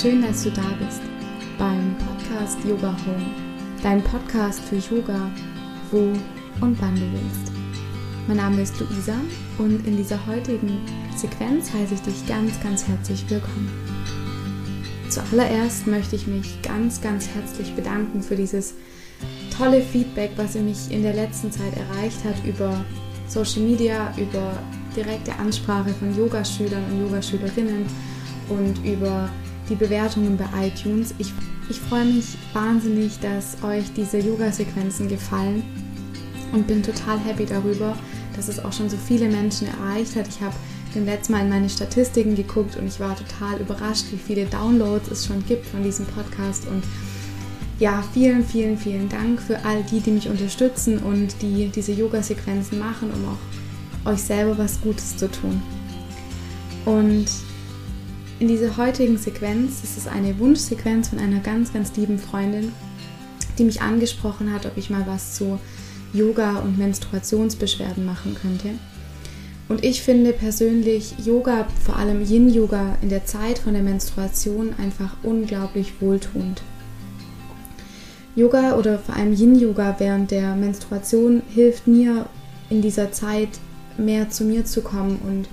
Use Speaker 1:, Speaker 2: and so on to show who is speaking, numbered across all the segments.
Speaker 1: Schön, dass du da bist beim Podcast Yoga Home, dein Podcast für Yoga, wo und wann du willst. Mein Name ist Luisa und in dieser heutigen Sequenz heiße ich dich ganz, ganz herzlich willkommen. Zuallererst möchte ich mich ganz, ganz herzlich bedanken für dieses tolle Feedback, was ihr mich in der letzten Zeit erreicht hat über Social Media, über direkte Ansprache von Yogaschülern und Yogaschülerinnen und über die Bewertungen bei iTunes. Ich, ich freue mich wahnsinnig, dass euch diese Yoga-Sequenzen gefallen und bin total happy darüber, dass es auch schon so viele Menschen erreicht hat. Ich habe den letzten Mal in meine Statistiken geguckt und ich war total überrascht, wie viele Downloads es schon gibt von diesem Podcast und ja, vielen, vielen, vielen Dank für all die, die mich unterstützen und die diese Yoga-Sequenzen machen, um auch euch selber was Gutes zu tun. Und in dieser heutigen Sequenz ist es eine Wunschsequenz von einer ganz, ganz lieben Freundin, die mich angesprochen hat, ob ich mal was zu Yoga und Menstruationsbeschwerden machen könnte. Und ich finde persönlich Yoga, vor allem Yin-Yoga in der Zeit von der Menstruation einfach unglaublich wohltuend. Yoga oder vor allem Yin-Yoga während der Menstruation hilft mir in dieser Zeit mehr zu mir zu kommen und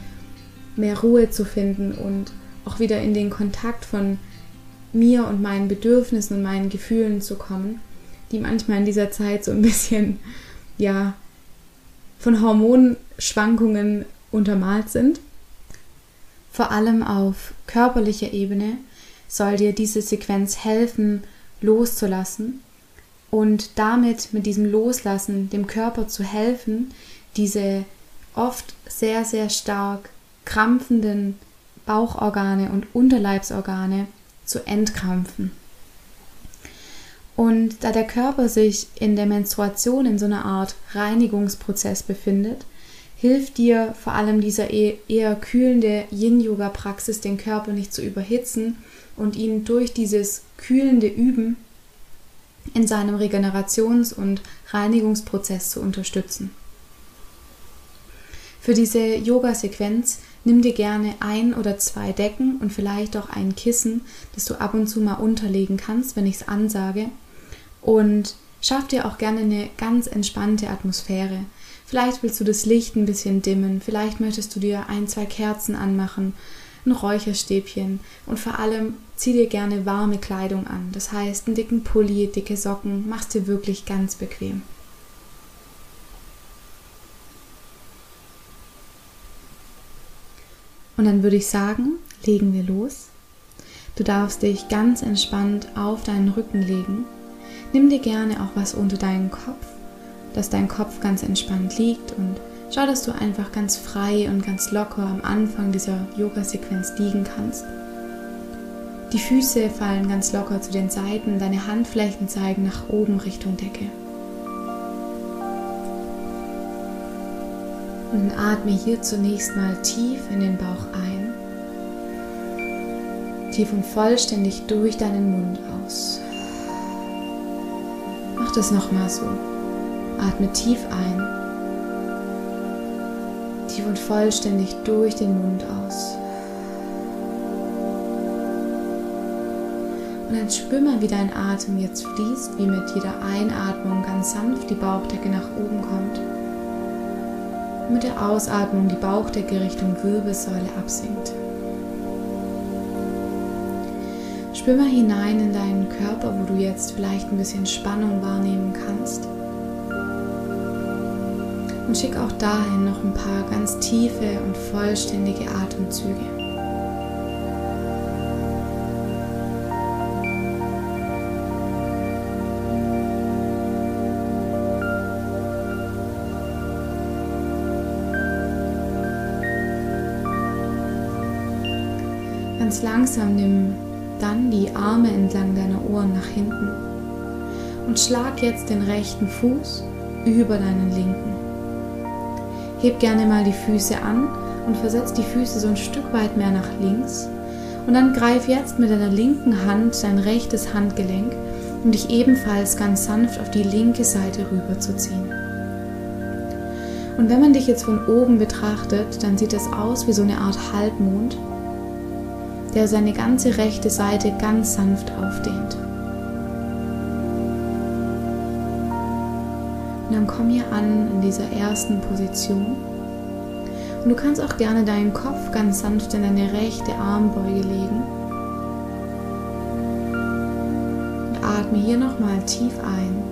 Speaker 1: mehr Ruhe zu finden und auch wieder in den Kontakt von mir und meinen Bedürfnissen und meinen Gefühlen zu kommen, die manchmal in dieser Zeit so ein bisschen, ja, von Hormonschwankungen untermalt sind. Vor allem auf körperlicher Ebene soll dir diese Sequenz helfen, loszulassen und damit mit diesem Loslassen dem Körper zu helfen, diese oft sehr, sehr stark krampfenden Bauchorgane und Unterleibsorgane zu entkrampfen. Und da der Körper sich in der Menstruation in so einer Art Reinigungsprozess befindet, hilft dir vor allem dieser e-, eher kühlende Yin-Yoga-Praxis, den Körper nicht zu überhitzen und ihn durch dieses kühlende Üben in seinem Regenerations- und Reinigungsprozess zu unterstützen. Für diese Yoga-Sequenz nimm dir gerne ein oder zwei Decken und vielleicht auch ein Kissen, das du ab und zu mal unterlegen kannst, wenn ich es ansage. Und schaff dir auch gerne eine ganz entspannte Atmosphäre. Vielleicht willst du das Licht ein bisschen dimmen, vielleicht möchtest du dir ein, zwei Kerzen anmachen ein Räucherstäbchen und vor allem zieh dir gerne warme Kleidung an. Das heißt, einen dicken Pulli, dicke Socken, mach's dir wirklich ganz bequem. Und dann würde ich sagen, legen wir los. Du darfst dich ganz entspannt auf deinen Rücken legen. Nimm dir gerne auch was unter deinen Kopf, dass dein Kopf ganz entspannt liegt und Schau, dass du einfach ganz frei und ganz locker am Anfang dieser Yoga-Sequenz liegen kannst. Die Füße fallen ganz locker zu den Seiten, deine Handflächen zeigen nach oben Richtung Decke. Und atme hier zunächst mal tief in den Bauch ein, tief und vollständig durch deinen Mund aus. Mach das nochmal so. Atme tief ein tief und vollständig durch den Mund aus. Und dann spür mal, wie dein Atem jetzt fließt, wie mit jeder Einatmung ganz sanft die Bauchdecke nach oben kommt. Und mit der Ausatmung die Bauchdecke Richtung Wirbelsäule absinkt. Spür mal hinein in deinen Körper, wo du jetzt vielleicht ein bisschen Spannung wahrnehmen kannst und schick auch dahin noch ein paar ganz tiefe und vollständige Atemzüge. Ganz langsam nimm dann die Arme entlang deiner Ohren nach hinten und schlag jetzt den rechten Fuß über deinen linken. Heb gerne mal die Füße an und versetz die Füße so ein Stück weit mehr nach links. Und dann greif jetzt mit deiner linken Hand dein rechtes Handgelenk, um dich ebenfalls ganz sanft auf die linke Seite rüberzuziehen. Und wenn man dich jetzt von oben betrachtet, dann sieht das aus wie so eine Art Halbmond, der seine ganze rechte Seite ganz sanft aufdehnt. Und dann komm hier an in dieser ersten Position. Und du kannst auch gerne deinen Kopf ganz sanft in deine rechte Armbeuge legen. Und atme hier nochmal tief ein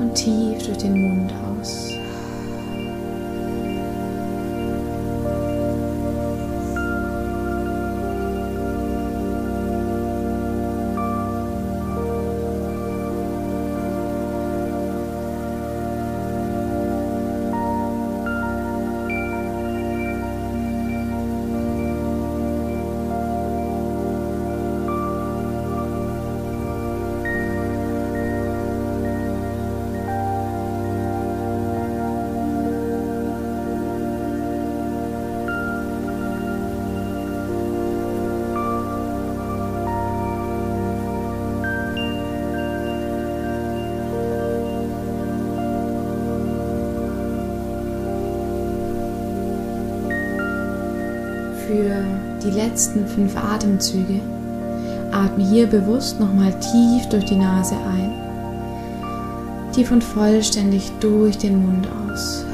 Speaker 1: und tief durch den Mund aus. Die letzten fünf Atemzüge. Atme hier bewusst nochmal tief durch die Nase ein, tief und vollständig durch den Mund aus.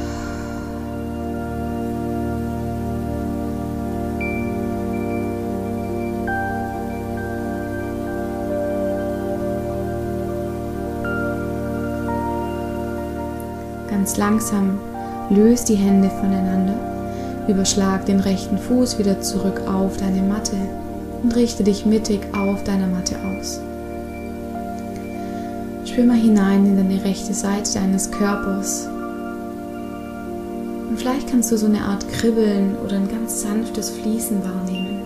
Speaker 1: Ganz langsam löst die Hände voneinander Überschlag den rechten Fuß wieder zurück auf deine Matte und richte dich mittig auf deiner Matte aus. Spür mal hinein in deine rechte Seite deines Körpers. Und vielleicht kannst du so eine Art Kribbeln oder ein ganz sanftes Fließen wahrnehmen.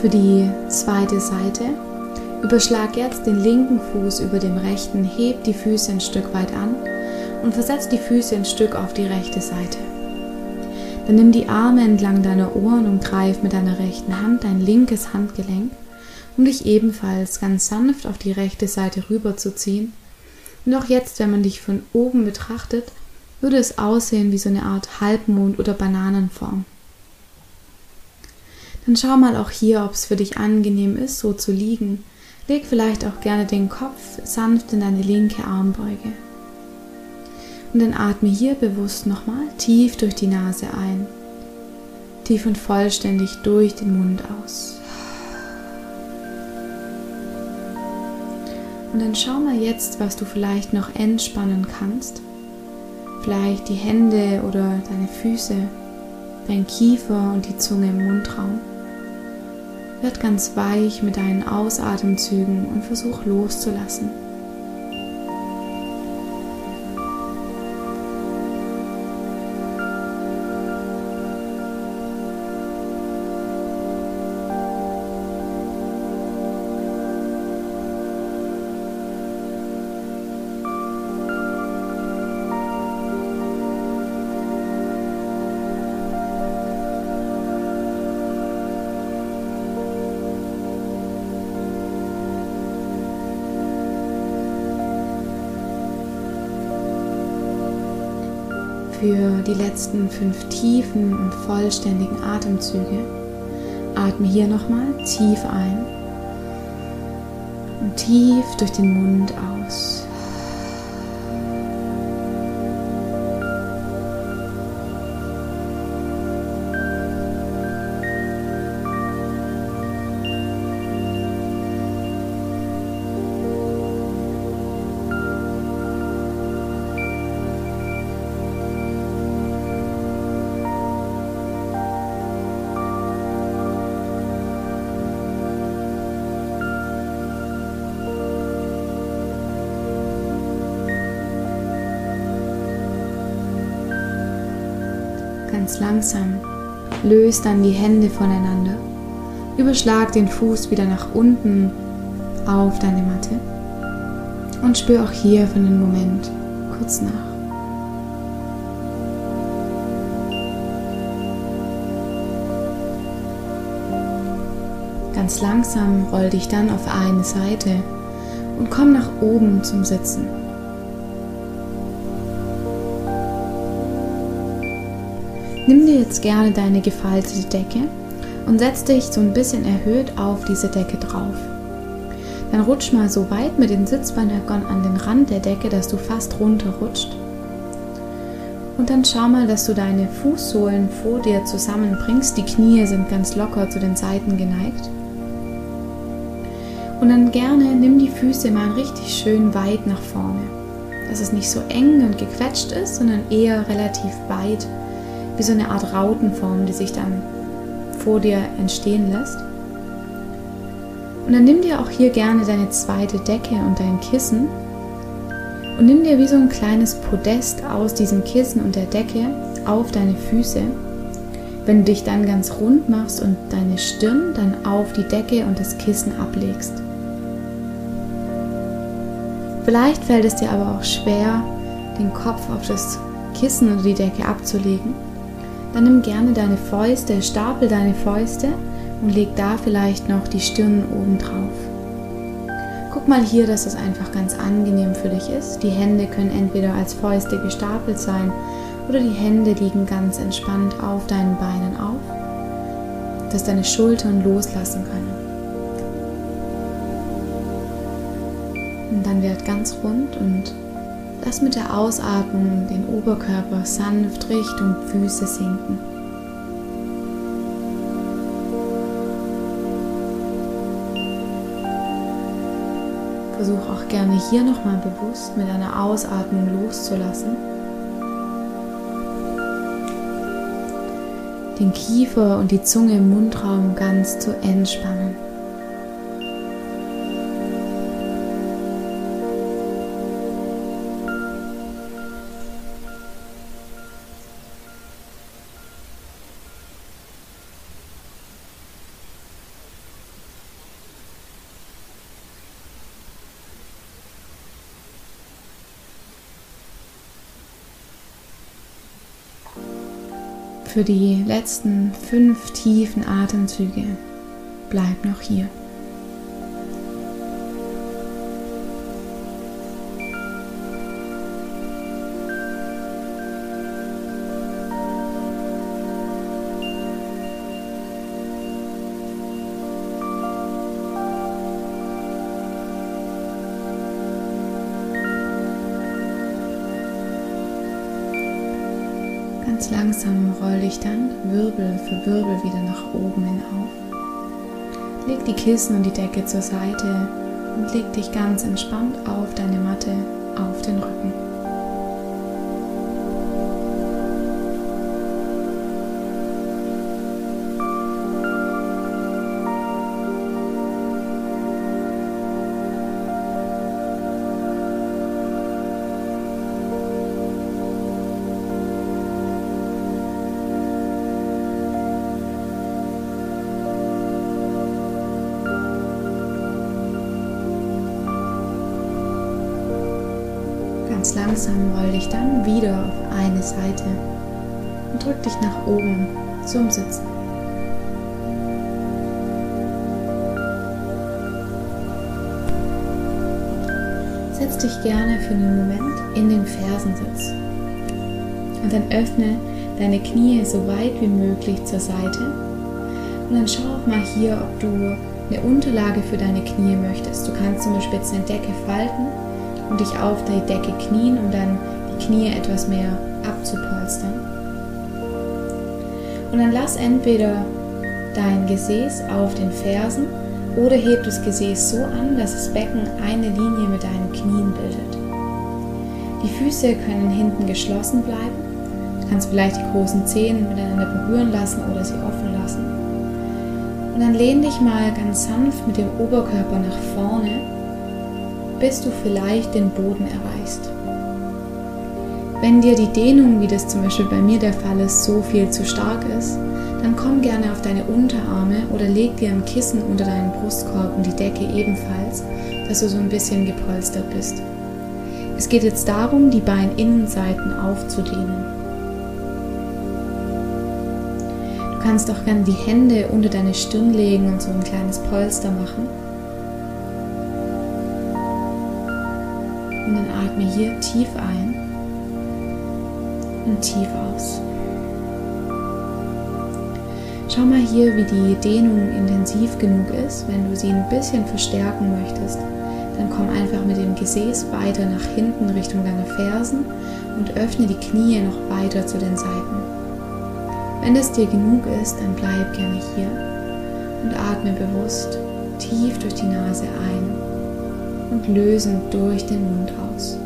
Speaker 1: Für die zweite Seite Überschlag jetzt den linken Fuß über dem rechten, heb die Füße ein Stück weit an und versetz die Füße ein Stück auf die rechte Seite. Dann nimm die Arme entlang deiner Ohren und greif mit deiner rechten Hand dein linkes Handgelenk, um dich ebenfalls ganz sanft auf die rechte Seite rüberzuziehen. Und auch jetzt, wenn man dich von oben betrachtet, würde es aussehen wie so eine Art Halbmond oder Bananenform. Dann schau mal auch hier, ob es für dich angenehm ist, so zu liegen Leg vielleicht auch gerne den Kopf sanft in deine linke Armbeuge. Und dann atme hier bewusst nochmal tief durch die Nase ein, tief und vollständig durch den Mund aus. Und dann schau mal jetzt, was du vielleicht noch entspannen kannst. Vielleicht die Hände oder deine Füße, dein Kiefer und die Zunge im Mundraum. Werd ganz weich mit deinen Ausatemzügen und versuch loszulassen. Für die letzten fünf tiefen und vollständigen Atemzüge. Atme hier nochmal tief ein und tief durch den Mund aus. Ganz langsam. Löst dann die Hände voneinander. Überschlag den Fuß wieder nach unten auf deine Matte. Und spür auch hier für einen Moment kurz nach. Ganz langsam roll dich dann auf eine Seite und komm nach oben zum Sitzen. Nimm dir jetzt gerne deine gefaltete Decke und setz dich so ein bisschen erhöht auf diese Decke drauf. Dann rutsch mal so weit mit den Sitzbeinhöckern an den Rand der Decke, dass du fast runterrutscht. Und dann schau mal, dass du deine Fußsohlen vor dir zusammenbringst. Die Knie sind ganz locker zu den Seiten geneigt. Und dann gerne nimm die Füße mal richtig schön weit nach vorne. Dass es nicht so eng und gequetscht ist, sondern eher relativ weit, wie so eine Art Rautenform, die sich dann vor dir entstehen lässt. Und dann nimm dir auch hier gerne deine zweite Decke und dein Kissen und nimm dir wie so ein kleines Podest aus diesem Kissen und der Decke auf deine Füße. Wenn du dich dann ganz rund machst und deine Stirn dann auf die Decke und das Kissen ablegst. Vielleicht fällt es dir aber auch schwer, den Kopf auf das Kissen oder die Decke abzulegen. Dann nimm gerne deine Fäuste, stapel deine Fäuste und leg da vielleicht noch die Stirn oben drauf. Guck mal hier, dass es einfach ganz angenehm für dich ist. Die Hände können entweder als Fäuste gestapelt sein oder die Hände liegen ganz entspannt auf deinen Beinen auf, dass deine Schultern loslassen können. Und dann wird ganz rund und lass mit der Ausatmung den Oberkörper sanft Richtung Füße sinken. Versuch auch gerne hier nochmal bewusst mit einer Ausatmung loszulassen. Den Kiefer und die Zunge im Mundraum ganz zu entspannen. Für die letzten fünf tiefen Atemzüge bleib noch hier. Oben hin auf. Leg die Kissen und die Decke zur Seite und leg dich ganz entspannt auf deine Matte auf den Rücken. Dich nach oben zum Sitzen. Setz dich gerne für einen Moment in den Fersensitz und dann öffne deine Knie so weit wie möglich zur Seite und dann schau auch mal hier, ob du eine Unterlage für deine Knie möchtest. Du kannst zum Beispiel jetzt eine Decke falten und dich auf die Decke knien, um dann die Knie etwas mehr abzupolstern. Und dann lass entweder dein Gesäß auf den Fersen oder heb das Gesäß so an, dass das Becken eine Linie mit deinen Knien bildet. Die Füße können hinten geschlossen bleiben. Du kannst vielleicht die großen Zehen miteinander berühren lassen oder sie offen lassen. Und dann lehn dich mal ganz sanft mit dem Oberkörper nach vorne bis du vielleicht den Boden erreichst. Wenn dir die Dehnung, wie das zum Beispiel bei mir der Fall ist, so viel zu stark ist, dann komm gerne auf deine Unterarme oder leg dir ein Kissen unter deinen Brustkorb und die Decke ebenfalls, dass du so ein bisschen gepolstert bist. Es geht jetzt darum, die Beininnenseiten aufzudehnen. Du kannst auch gerne die Hände unter deine Stirn legen und so ein kleines Polster machen. Und dann atme hier tief ein und tief aus. Schau mal hier, wie die Dehnung intensiv genug ist. Wenn du sie ein bisschen verstärken möchtest, dann komm einfach mit dem Gesäß weiter nach hinten Richtung deiner Fersen und öffne die Knie noch weiter zu den Seiten. Wenn es dir genug ist, dann bleib gerne hier und atme bewusst tief durch die Nase ein und lösend durch den Mund aus.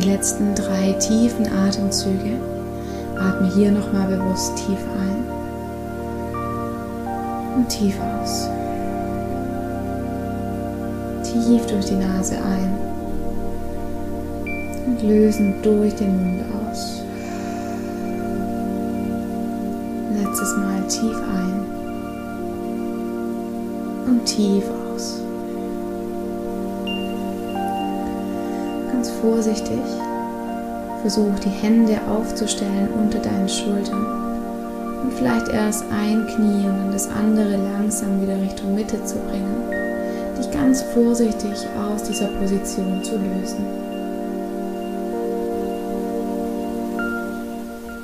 Speaker 1: Die letzten drei tiefen Atemzüge atme hier nochmal bewusst tief ein und tief aus. Tief durch die Nase ein und lösen durch den Mund aus. Letztes Mal tief ein und tief aus. Ganz vorsichtig versuch die Hände aufzustellen unter deinen Schultern und vielleicht erst ein Knie und dann das andere langsam wieder Richtung Mitte zu bringen, dich ganz vorsichtig aus dieser Position zu lösen.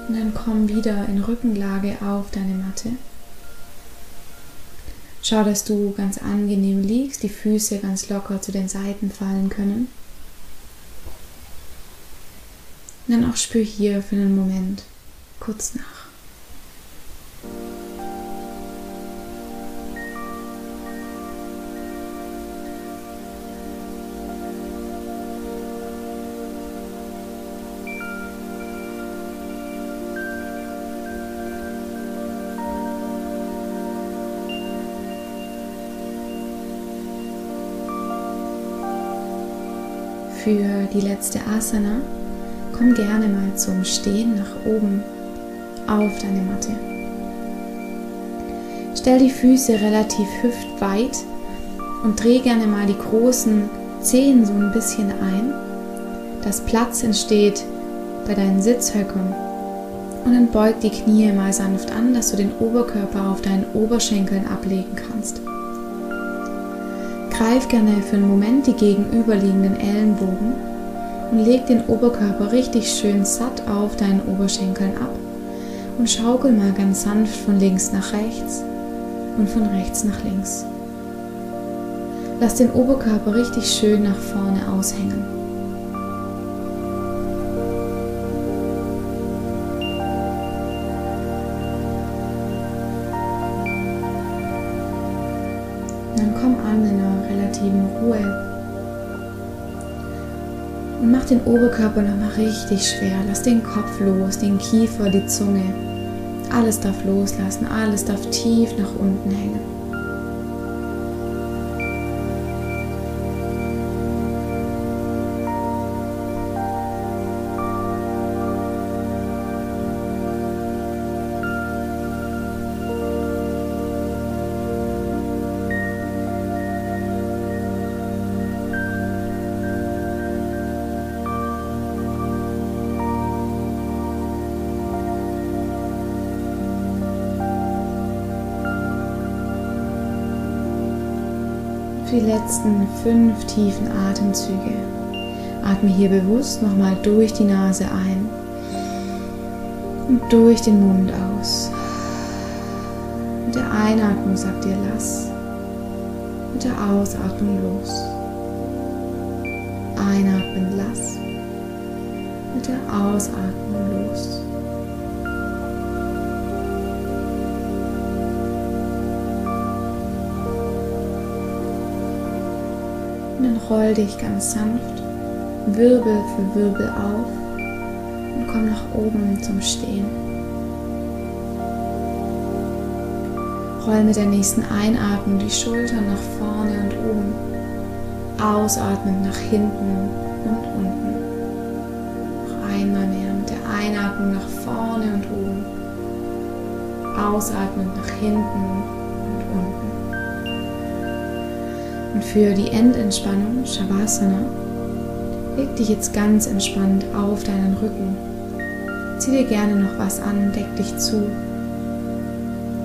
Speaker 1: Und dann komm wieder in Rückenlage auf deine Matte. Schau, dass du ganz angenehm liegst, die Füße ganz locker zu den Seiten fallen können. Und dann auch spür hier für einen Moment kurz nach. Für die letzte Asana Komm gerne mal zum Stehen nach oben auf deine Matte. Stell die Füße relativ hüftweit und dreh gerne mal die großen Zehen so ein bisschen ein, dass Platz entsteht bei deinen Sitzhöckern. Und dann beug die Knie mal sanft an, dass du den Oberkörper auf deinen Oberschenkeln ablegen kannst. Greif gerne für einen Moment die gegenüberliegenden Ellenbogen und leg den Oberkörper richtig schön satt auf deinen Oberschenkeln ab und schaukel mal ganz sanft von links nach rechts und von rechts nach links. Lass den Oberkörper richtig schön nach vorne aushängen. Dann komm an in einer relativen Ruhe mach den Oberkörper nochmal richtig schwer. Lass den Kopf los, den Kiefer, die Zunge. Alles darf loslassen, alles darf tief nach unten hängen. Die letzten fünf tiefen Atemzüge. Atme hier bewusst nochmal durch die Nase ein und durch den Mund aus. Mit der Einatmung sagt dir lass, mit der Ausatmung los. Einatmen lass, mit der Ausatmung los. Dann roll dich ganz sanft Wirbel für Wirbel auf und komm nach oben zum Stehen. Roll mit der nächsten Einatmung die Schultern nach vorne und oben. Ausatmen nach hinten und unten. Noch einmal mehr mit der Einatmung nach vorne und oben. Ausatmen nach hinten und für die Endentspannung, Shavasana, Leg dich jetzt ganz entspannt auf deinen Rücken. Zieh dir gerne noch was an, deck dich zu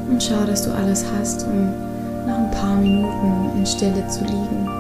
Speaker 1: und schau, dass du alles hast, um nach ein paar Minuten in Stille zu liegen.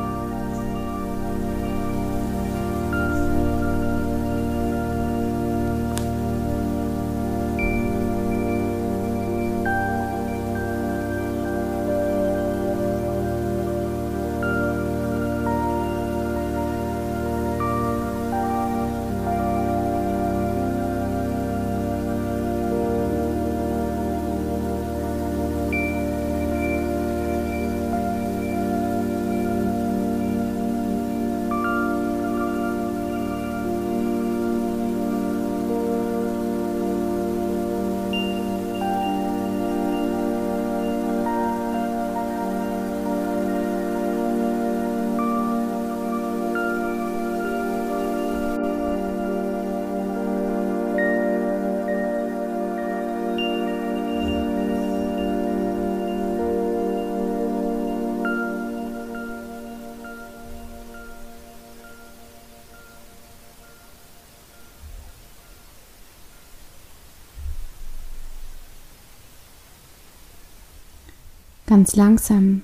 Speaker 1: Ganz langsam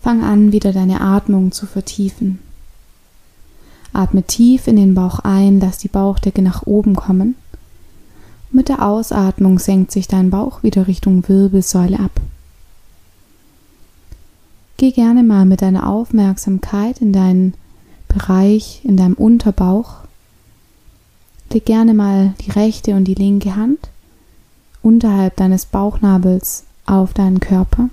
Speaker 1: fang an, wieder deine Atmung zu vertiefen. Atme tief in den Bauch ein, lass die Bauchdecke nach oben kommen. mit der Ausatmung senkt sich dein Bauch wieder Richtung Wirbelsäule ab. Geh gerne mal mit deiner Aufmerksamkeit in deinen Bereich, in deinem Unterbauch. Leg gerne mal die rechte und die linke Hand unterhalb deines Bauchnabels auf deinen Körper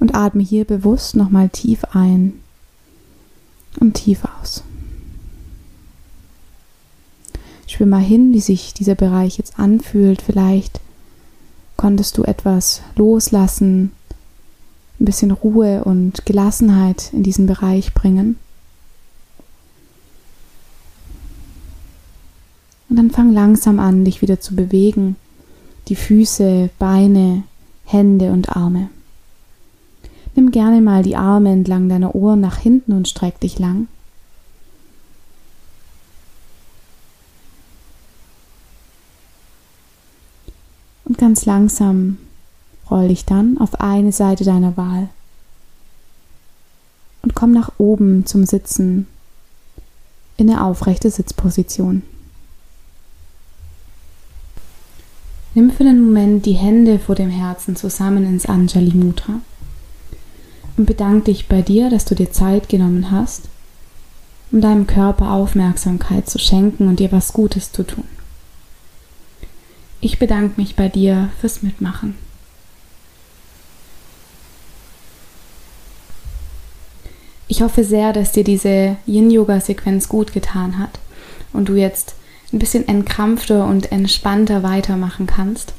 Speaker 1: und atme hier bewusst nochmal tief ein und tief aus. Spür mal hin, wie sich dieser Bereich jetzt anfühlt. Vielleicht konntest du etwas loslassen, ein bisschen Ruhe und Gelassenheit in diesen Bereich bringen. Und dann fang langsam an, dich wieder zu bewegen die Füße, Beine, Hände und Arme. Nimm gerne mal die Arme entlang deiner Ohren nach hinten und streck dich lang. Und ganz langsam roll dich dann auf eine Seite deiner Wahl und komm nach oben zum Sitzen in eine aufrechte Sitzposition. Nimm für den Moment die Hände vor dem Herzen zusammen ins Anjali Mudra und bedank dich bei dir, dass du dir Zeit genommen hast, um deinem Körper Aufmerksamkeit zu schenken und dir was Gutes zu tun. Ich bedanke mich bei dir fürs Mitmachen. Ich hoffe sehr, dass dir diese Yin-Yoga-Sequenz gut getan hat und du jetzt ein bisschen entkrampfter und entspannter weitermachen kannst.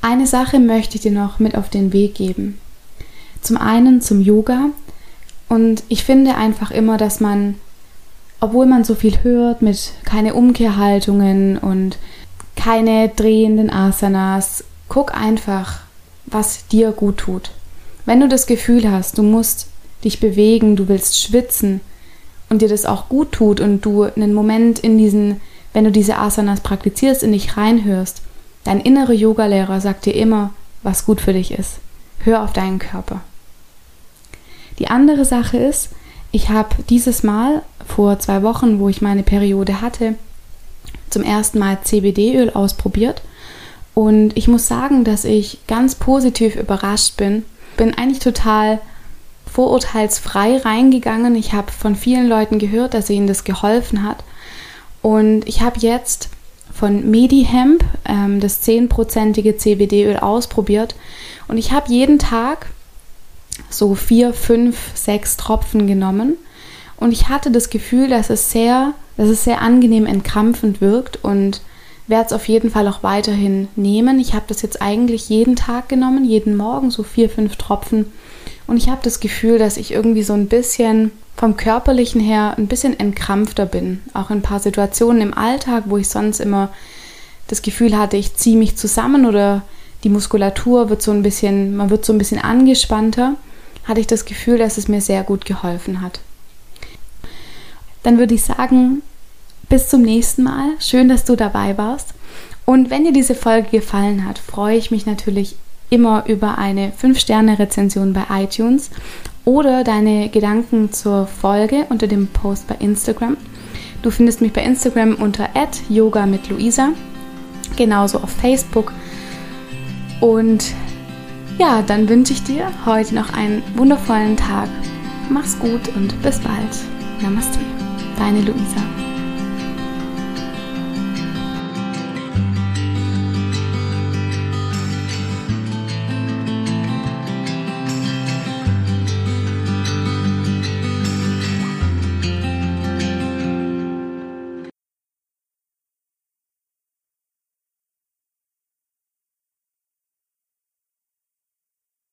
Speaker 1: Eine Sache möchte ich dir noch mit auf den Weg geben. Zum einen zum Yoga. Und ich finde einfach immer, dass man, obwohl man so viel hört mit keine Umkehrhaltungen und keine drehenden Asanas, guck einfach, was dir gut tut. Wenn du das Gefühl hast, du musst dich bewegen, du willst schwitzen, und dir das auch gut tut und du einen Moment in diesen, wenn du diese Asanas praktizierst, in dich reinhörst, dein innerer Yogalehrer sagt dir immer, was gut für dich ist. Hör auf deinen Körper. Die andere Sache ist, ich habe dieses Mal vor zwei Wochen, wo ich meine Periode hatte, zum ersten Mal CBD-Öl ausprobiert. Und ich muss sagen, dass ich ganz positiv überrascht bin. Bin eigentlich total vorurteilsfrei reingegangen. Ich habe von vielen Leuten gehört, dass ihnen das geholfen hat. Und ich habe jetzt von MediHemp ähm, das 10%ige CBD-Öl ausprobiert. Und ich habe jeden Tag so vier, fünf, sechs Tropfen genommen. Und ich hatte das Gefühl, dass es sehr, dass es sehr angenehm entkrampfend wirkt und werde es auf jeden Fall auch weiterhin nehmen. Ich habe das jetzt eigentlich jeden Tag genommen, jeden Morgen so vier, fünf Tropfen und ich habe das Gefühl, dass ich irgendwie so ein bisschen vom körperlichen her ein bisschen entkrampfter bin. Auch in ein paar Situationen im Alltag, wo ich sonst immer das Gefühl hatte, ich ziehe mich zusammen oder die Muskulatur wird so ein bisschen, man wird so ein bisschen angespannter, hatte ich das Gefühl, dass es mir sehr gut geholfen hat. dann würde ich sagen, bis zum nächsten Mal. Schön, dass du dabei warst. Und wenn dir diese Folge gefallen hat, freue ich mich natürlich immer über eine 5-Sterne-Rezension bei iTunes oder deine Gedanken zur Folge unter dem Post bei Instagram. Du findest mich bei Instagram unter yoga mit Luisa, genauso auf Facebook. Und ja, dann wünsche ich dir heute noch einen wundervollen Tag. Mach's gut und bis bald. Namaste. Deine Luisa.